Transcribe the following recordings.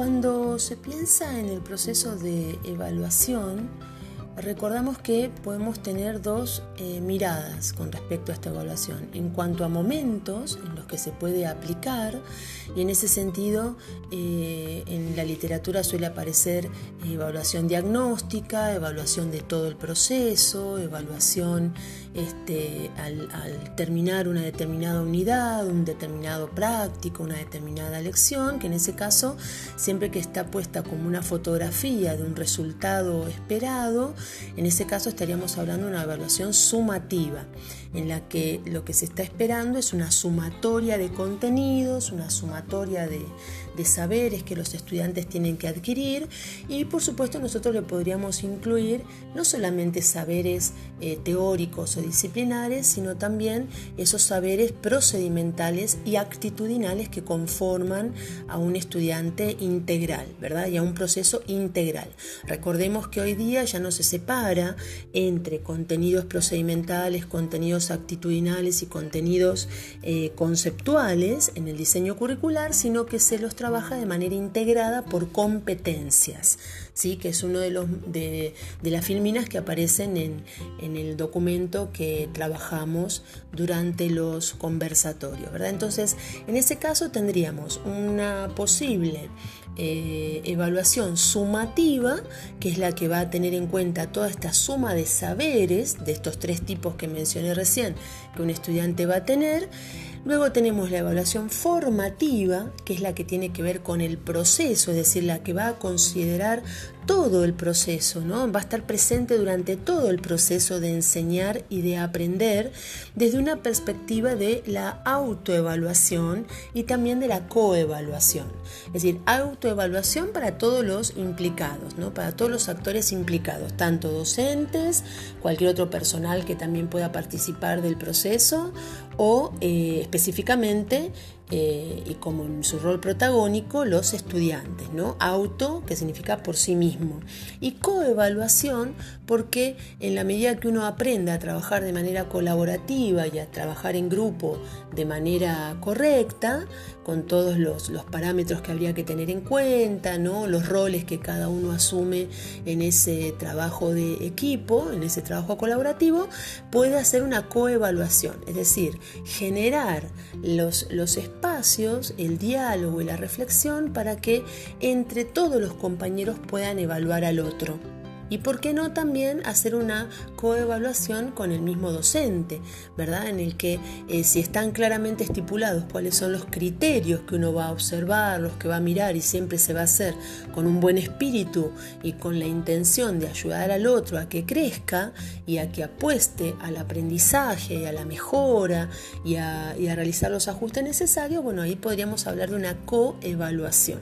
Cuando se piensa en el proceso de evaluación, recordamos que podemos tener dos eh, miradas con respecto a esta evaluación. En cuanto a momentos en los que se puede aplicar, y en ese sentido eh, en la literatura suele aparecer evaluación diagnóstica, evaluación de todo el proceso, evaluación este, al, al terminar una determinada unidad, un determinado práctico, una determinada lección, que en ese caso, siempre que está puesta como una fotografía de un resultado esperado, en ese caso estaríamos hablando de una evaluación sumativa, en la que lo que se está esperando es una sumatoria de contenidos, una sumatoria de, de saberes que los estudiantes tienen que adquirir y por supuesto nosotros le podríamos incluir no solamente saberes eh, teóricos o disciplinares, sino también esos saberes procedimentales y actitudinales que conforman a un estudiante integral, ¿verdad? Y a un proceso integral. Recordemos que hoy día ya no se separa entre contenidos procedimentales, contenidos actitudinales y contenidos eh, conceptuales en el diseño curricular, sino que se los trabaja de manera integrada por competencias, ¿sí? que es uno de, los, de, las filminas que aparecen en, en, el documento que trabajamos durante los conversatorios. ¿verdad? Entonces, en ese caso tendríamos una posible eh, evaluación sumativa, que es la que va a tener en cuenta toda esta suma de saberes de estos tres tipos que mencioné recién que un estudiante va a tener. Luego tenemos la evaluación formativa, que es la que tiene que ver con el proceso, es decir, la que va a considerar todo el proceso, ¿no? Va a estar presente durante todo el proceso de enseñar y de aprender desde una perspectiva de la autoevaluación y también de la coevaluación. Es decir, autoevaluación para todos los implicados, ¿no? Para todos los actores implicados, tanto docentes, cualquier otro personal que también pueda participar del proceso o eh, específicamente eh, y como en su rol protagónico los estudiantes, ¿no? Auto, que significa por sí mismo, y coevaluación, porque en la medida que uno aprenda a trabajar de manera colaborativa y a trabajar en grupo de manera correcta, con todos los, los parámetros que habría que tener en cuenta, ¿no? los roles que cada uno asume en ese trabajo de equipo, en ese trabajo colaborativo, puede hacer una coevaluación, es decir, generar los, los el diálogo y la reflexión para que entre todos los compañeros puedan evaluar al otro. Y por qué no también hacer una coevaluación con el mismo docente, ¿verdad? En el que eh, si están claramente estipulados cuáles son los criterios que uno va a observar, los que va a mirar y siempre se va a hacer con un buen espíritu y con la intención de ayudar al otro a que crezca y a que apueste al aprendizaje y a la mejora y a, y a realizar los ajustes necesarios, bueno, ahí podríamos hablar de una coevaluación.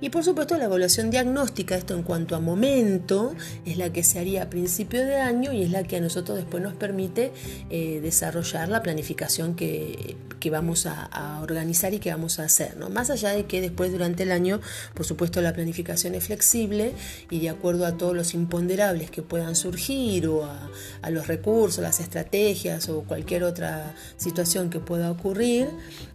Y por supuesto la evaluación diagnóstica, esto en cuanto a momento, es la que se haría a principio de año y es la que a nosotros después nos permite eh, desarrollar la planificación que, vamos a, organizar y que vamos a hacer. ¿no? Más allá de que después durante el año, por supuesto, la planificación es flexible y de acuerdo a todos los imponderables que puedan surgir o a, a los recursos, las estrategias o cualquier otra situación que pueda ocurrir,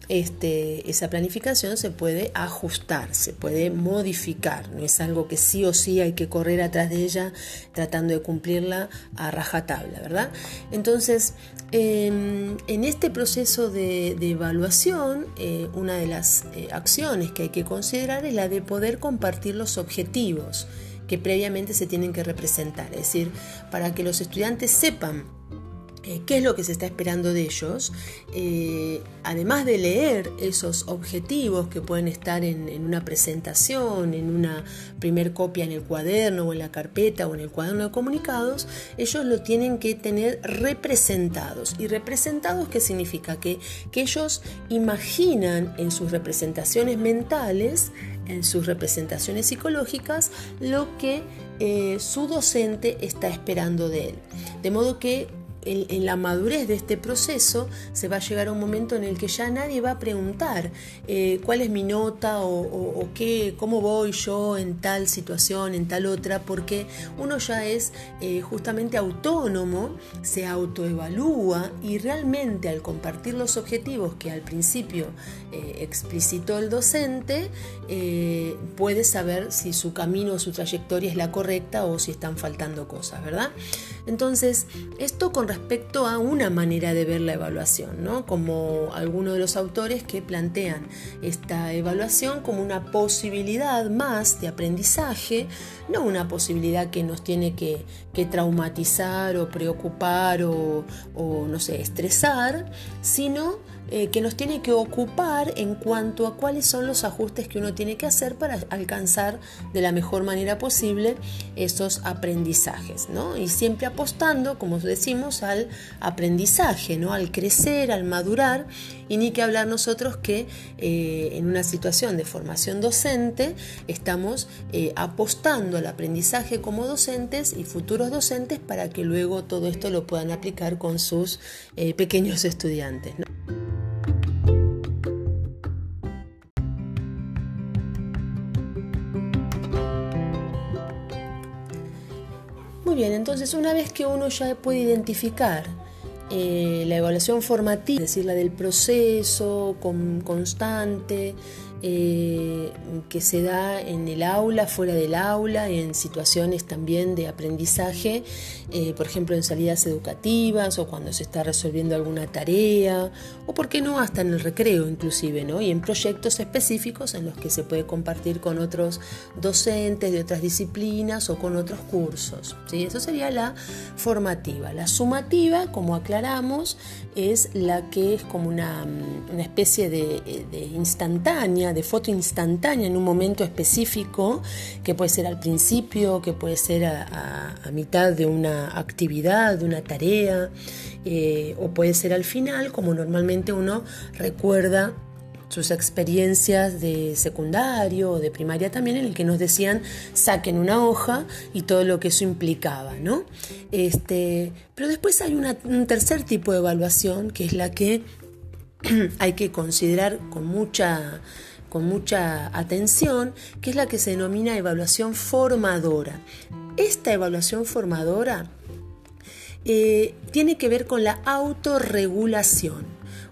este, esa planificación se puede ajustar, se puede modificar, no es algo que sí o sí hay que correr atrás de ella tratando de cumplirla a rajatabla, ¿verdad? Entonces, em, en este proceso de, evaluación, eh, una de las eh, acciones que hay que considerar es la de poder compartir los objetivos que previamente se tienen que representar, es decir, para que los estudiantes sepan qué es lo que se está esperando de ellos, eh, además de leer esos objetivos que pueden estar en, una presentación, en una primer copia en el cuaderno o en la carpeta o en el cuaderno de comunicados, ellos lo tienen que tener representados. ¿Y representados qué significa? Que, que ellos imaginan en sus representaciones mentales, en sus representaciones psicológicas, lo que eh, su docente está esperando de él. De modo que en, la madurez de este proceso se va a llegar a un momento en el que ya nadie va a preguntar eh, cuál es mi nota o, qué, cómo voy yo en tal situación, en tal otra, porque uno ya es eh, justamente autónomo, se autoevalúa y realmente al compartir los objetivos que al principio eh, explicitó el docente, puede saber si su camino o su trayectoria es la correcta o si están faltando cosas, ¿verdad? Entonces, esto con respecto a una manera de ver la evaluación, ¿no? Como algunos de los autores que plantean esta evaluación como una posibilidad más de aprendizaje, no una posibilidad que nos tiene que, traumatizar o preocupar o, o, no sé, estresar, sino eh, que nos tiene que ocupar en cuanto a cuáles son los ajustes que uno tiene que hacer para alcanzar de la mejor manera posible esos aprendizajes, ¿no? Y siempre apostando, como decimos, al aprendizaje, ¿no? Al crecer, al madurar, y ni que hablar nosotros que eh, en una situación de formación docente estamos eh, apostando al aprendizaje como docentes y futuros docentes para que luego todo esto lo puedan aplicar con sus pequeños estudiantes. bien, entonces una vez que uno ya puede identificar eh, la evaluación formativa, es decir, la del proceso con, constante, eh, que se da en el aula, fuera del aula, en situaciones también de aprendizaje, eh, por ejemplo en salidas educativas o cuando se está resolviendo alguna tarea, o por qué no hasta en el recreo inclusive, ¿no? y en proyectos específicos en los que se puede compartir con otros docentes de otras disciplinas o con otros cursos. ¿sí? Eso sería la formativa. La sumativa, como aclaramos, es la que es como una, una especie de, de instantánea, de foto instantánea en un momento específico, que puede ser al principio, que puede ser a, mitad de una actividad, de una tarea, eh, o puede ser al final, como normalmente uno recuerda sus experiencias de secundario o de primaria también, en el que nos decían saquen una hoja y todo lo que eso implicaba, ¿no? Este, pero después hay un tercer tipo de evaluación, que es la que hay que considerar con mucha con mucha atención, que es la que se denomina evaluación formadora. Esta evaluación formadora eh, tiene que ver con la autorregulación,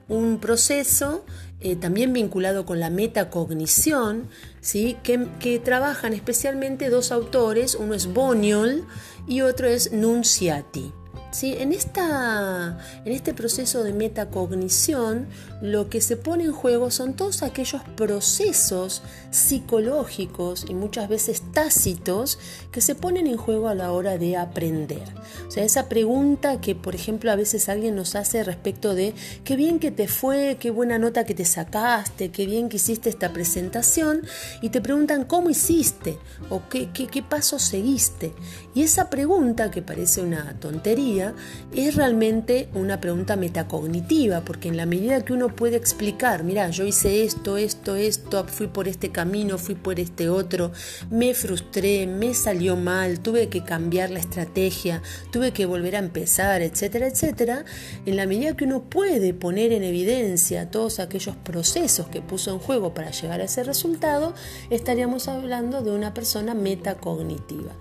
un proceso eh, también vinculado con la metacognición, ¿sí? que, que, trabajan especialmente dos autores, uno es Boniol y otro es Nunciati. ¿Sí? En, esta, en este proceso de metacognición, lo que se pone en juego son todos aquellos procesos psicológicos y muchas veces tácitos que se ponen en juego a la hora de aprender. O sea, esa pregunta que, por ejemplo, a veces alguien nos hace respecto de qué bien que te fue, qué buena nota que te sacaste, qué bien que hiciste esta presentación, y te preguntan cómo hiciste o qué, qué, qué paso seguiste. Y esa pregunta, que parece una tontería, es realmente una pregunta metacognitiva, porque en la medida que uno puede explicar, mira, yo hice esto, esto, esto, fui por este camino, fui por este otro, me frustré, me salió mal, tuve que cambiar la estrategia, tuve que volver a empezar, etcétera, etcétera, en la medida que uno puede poner en evidencia todos aquellos procesos que puso en juego para llegar a ese resultado, estaríamos hablando de una persona metacognitiva.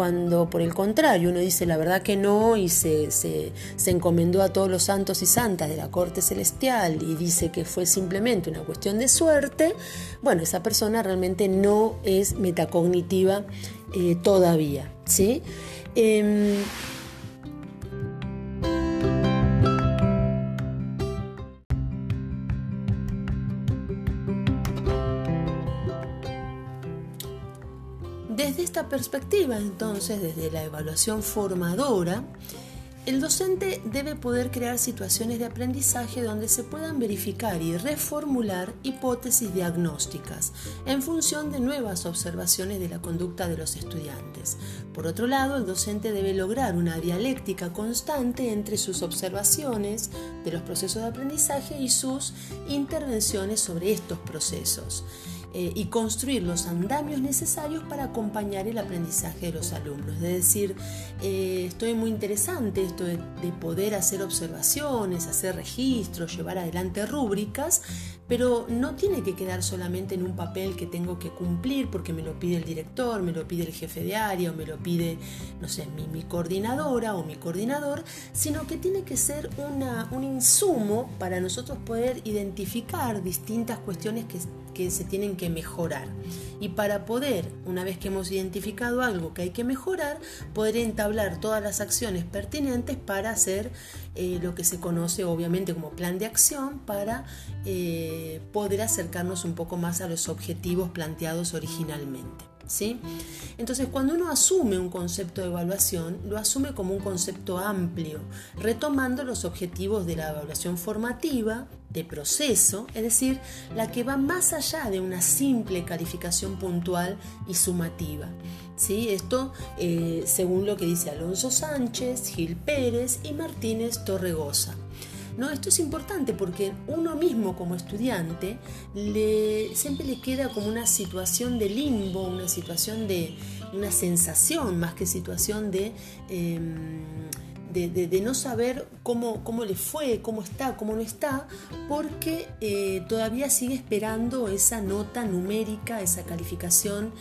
Cuando por el contrario uno dice la verdad que no y se, se, encomendó a todos los santos y santas de la corte celestial y dice que fue simplemente una cuestión de suerte, bueno, esa persona realmente no es metacognitiva eh, todavía. ¿sí? Em, Desde esta perspectiva, entonces, desde la evaluación formadora, el docente debe poder crear situaciones de aprendizaje donde se puedan verificar y reformular hipótesis diagnósticas en función de nuevas observaciones de la conducta de los estudiantes. Por otro lado, el docente debe lograr una dialéctica constante entre sus observaciones de los procesos de aprendizaje y sus intervenciones sobre estos procesos. Eh, y construir los andamios necesarios para acompañar el aprendizaje de los alumnos. Es decir, eh, estoy muy interesante esto de, de poder hacer observaciones, hacer registros, llevar adelante rúbricas, pero no tiene que quedar solamente en un papel que tengo que cumplir porque me lo pide el director, me lo pide el jefe de área o me lo pide, no sé, mi, coordinadora o mi coordinador, sino que tiene que ser una, un insumo para nosotros poder identificar distintas cuestiones que, se tienen que mejorar. Y para poder, una vez que hemos identificado algo que hay que mejorar, poder entablar todas las acciones pertinentes para hacer eh, lo que se conoce obviamente como plan de acción para eh, poder acercarnos un poco más a los objetivos planteados originalmente. Entonces, cuando uno asume un concepto de evaluación, lo asume como un concepto amplio, retomando los objetivos de la evaluación formativa, de proceso, es decir, la que va más allá de una simple calificación puntual y sumativa. ¿Sí? Esto eh, según lo que dice Alonso Sánchez, Gil Pérez y Martínez Torregosa. ¿No? Esto es importante porque uno mismo como estudiante le, siempre le queda como una situación de limbo, una situación de una sensación más que situación de... Em, de, no saber cómo, cómo, le fue, cómo está, cómo no está, porque eh, todavía sigue esperando esa nota numérica, esa calificación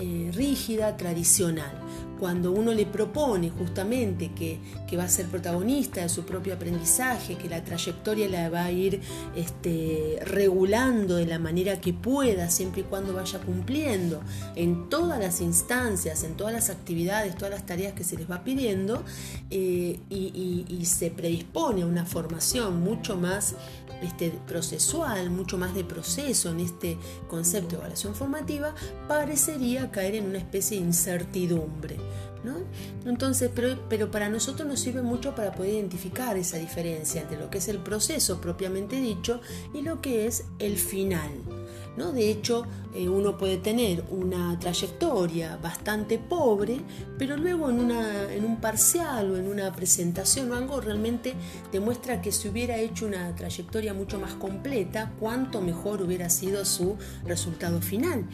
eh, rígida, tradicional. Cuando uno le propone justamente que, va a ser protagonista de su propio aprendizaje, que la trayectoria la va a ir este, regulando de la manera que pueda, siempre y cuando vaya cumpliendo en todas las instancias, en todas las actividades, todas las tareas que se les va pidiendo, eh, y, se predispone a una formación mucho más este, procesual, mucho más de proceso en este concepto de evaluación formativa, parecería caer en una especie de incertidumbre. ¿no? Entonces, pero, pero para nosotros nos sirve mucho para poder identificar esa diferencia entre lo que es el proceso propiamente dicho y lo que es el final. ¿No? De hecho, eh, uno puede tener una trayectoria bastante pobre, pero luego en, una, en un parcial o en una presentación o algo realmente demuestra que si hubiera hecho una trayectoria mucho más completa, cuánto mejor hubiera sido su resultado final.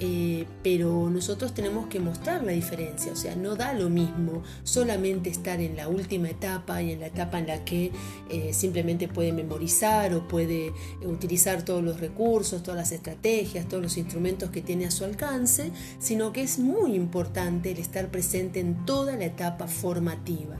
Eh, pero nosotros tenemos que mostrar la diferencia, o sea, no da lo mismo solamente estar en la última etapa y en la etapa en la que eh, simplemente puede memorizar o puede utilizar todos los recursos, todas las estrategias, todos los instrumentos que tiene a su alcance, sino que es muy importante el estar presente en toda la etapa formativa.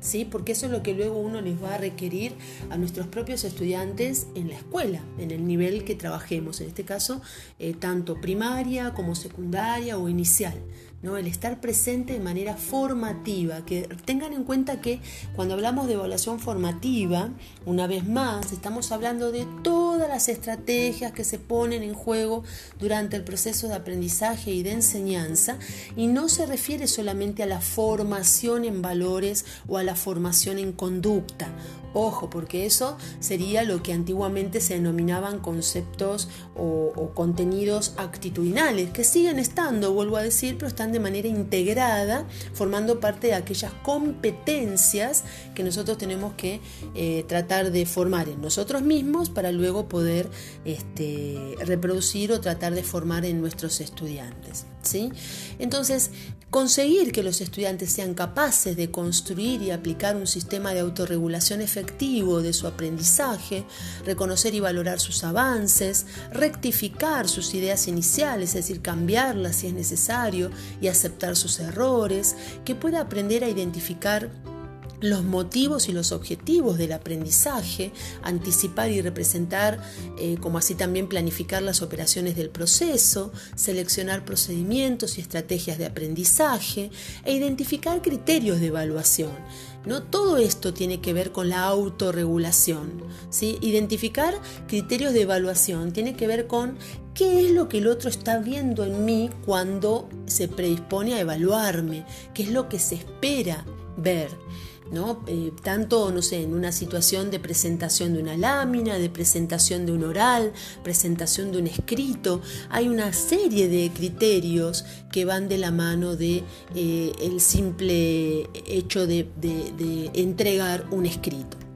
¿Sí? porque eso es lo que luego uno les va a requerir a nuestros propios estudiantes en la escuela, en el nivel que trabajemos, en este caso, eh, tanto primaria como secundaria o inicial. ¿No? el estar presente de manera formativa, que tengan en cuenta que cuando hablamos de evaluación formativa, una vez más, estamos hablando de todas las estrategias que se ponen en juego durante el proceso de aprendizaje y de enseñanza, y no se refiere solamente a la formación en valores o a la formación en conducta Ojo, porque eso sería lo que antiguamente se denominaban conceptos o, contenidos actitudinales, que siguen estando, vuelvo a decir, pero están de manera integrada, formando parte de aquellas competencias que nosotros tenemos que eh, tratar de formar en nosotros mismos para luego poder este, reproducir o tratar de formar en nuestros estudiantes. ¿sí? Entonces, Conseguir que los estudiantes sean capaces de construir y aplicar un sistema de autorregulación efectivo de su aprendizaje, reconocer y valorar sus avances, rectificar sus ideas iniciales, es decir, cambiarlas si es necesario y aceptar sus errores, que pueda aprender a identificar los motivos y los objetivos del aprendizaje, anticipar y representar, eh, como así también planificar las operaciones del proceso, seleccionar procedimientos y estrategias de aprendizaje e identificar criterios de evaluación. ¿No? Todo esto tiene que ver con la autorregulación. ¿sí? Identificar criterios de evaluación tiene que ver con qué es lo que el otro está viendo en mí cuando se predispone a evaluarme, qué es lo que se espera ver. ¿No? Eh, tanto, no sé, en una situación de presentación de una lámina, de presentación de un oral, presentación de un escrito, hay una serie de criterios que van de la mano de eh, el simple hecho de entregar un escrito.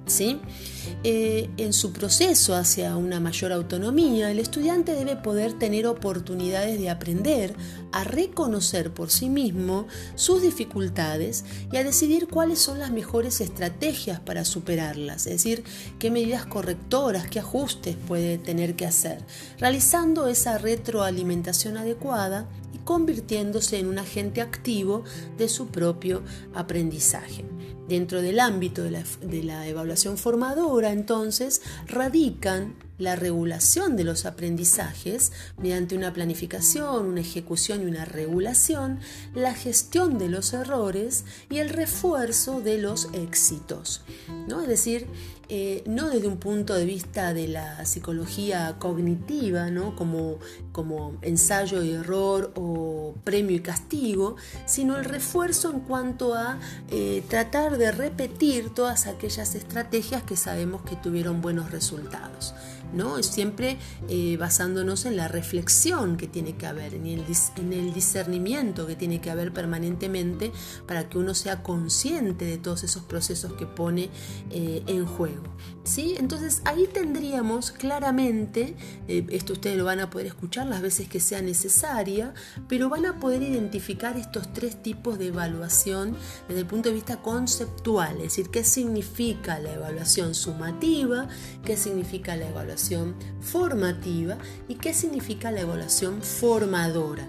Eh, en su proceso hacia una mayor autonomía, el estudiante debe poder tener oportunidades de aprender a reconocer por sí mismo sus dificultades y a decidir cuáles son las mejores estrategias para superarlas, es decir, qué medidas correctoras, qué ajustes puede tener que hacer, realizando esa retroalimentación adecuada y convirtiéndose en un agente activo de su propio aprendizaje. Dentro del ámbito de la, evaluación formadora, entonces, radican la regulación de los aprendizajes mediante una planificación, una ejecución y una regulación, la gestión de los errores y el refuerzo de los éxitos. ¿no? Es decir, eh, no desde un punto de vista de la psicología cognitiva, ¿no? como, como ensayo y error o premio y castigo, sino el refuerzo en cuanto a eh, tratar de repetir todas aquellas estrategias que sabemos que tuvieron buenos resultados. ¿no? Siempre eh, basándonos en la reflexión que tiene que haber, en el, en el discernimiento que tiene que haber permanentemente para que uno sea consciente de todos esos procesos que pone en juego. ¿Sí? Entonces ahí tendríamos claramente, eh, esto ustedes lo van a poder escuchar las veces que sea necesaria, pero van a poder identificar estos tres tipos de evaluación desde el punto de vista conceptual, es decir, qué significa la evaluación sumativa, qué significa la evaluación formativa y qué significa la evaluación formadora.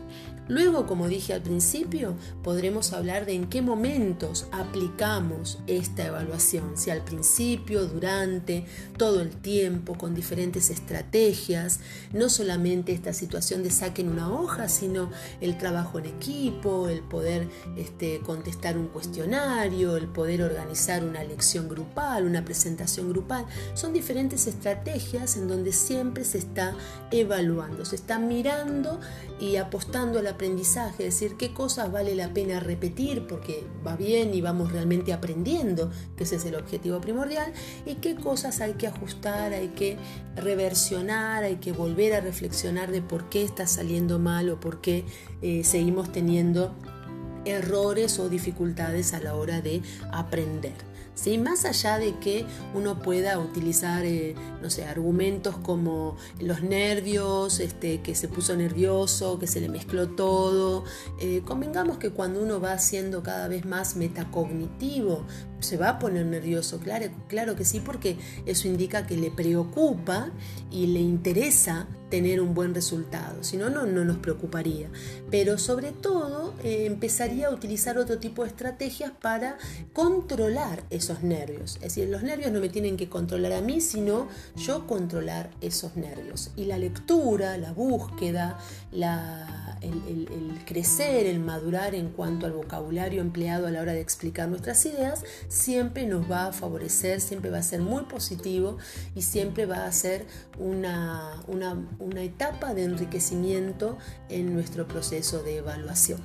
Luego, como dije al principio, podremos hablar de en qué momentos aplicamos esta evaluación, si al principio, durante, todo el tiempo, con diferentes estrategias, no solamente esta situación de saquen una hoja, sino el trabajo en equipo, el poder este, contestar un cuestionario, el poder organizar una lección grupal, una presentación grupal. Son diferentes estrategias en donde siempre se está evaluando, se está mirando y apostando a la aprendizaje, es decir, qué cosas vale la pena repetir porque va bien y vamos realmente aprendiendo, que ese es el objetivo primordial, y qué cosas hay que ajustar, hay que reversionar, hay que volver a reflexionar de por qué está saliendo mal o por qué eh, seguimos teniendo errores o dificultades a la hora de aprender. ¿Sí? Más allá de que uno pueda utilizar, eh, no sé, argumentos como los nervios, este, que se puso nervioso, que se le mezcló todo, eh, convengamos que cuando uno va siendo cada vez más metacognitivo, se va a poner nervioso, claro, claro que sí, porque eso indica que le preocupa y le interesa tener un buen resultado, si no, no nos preocuparía. Pero sobre todo eh, empezaría a utilizar otro tipo de estrategias para controlar esos nervios. Es decir, los nervios no me tienen que controlar a mí, sino yo controlar esos nervios. Y la lectura, la búsqueda, el, el crecer, el madurar en cuanto al vocabulario empleado a la hora de explicar nuestras ideas, siempre nos va a favorecer, siempre va a ser muy positivo y siempre va a ser una, una, etapa de enriquecimiento en nuestro proceso de evaluación.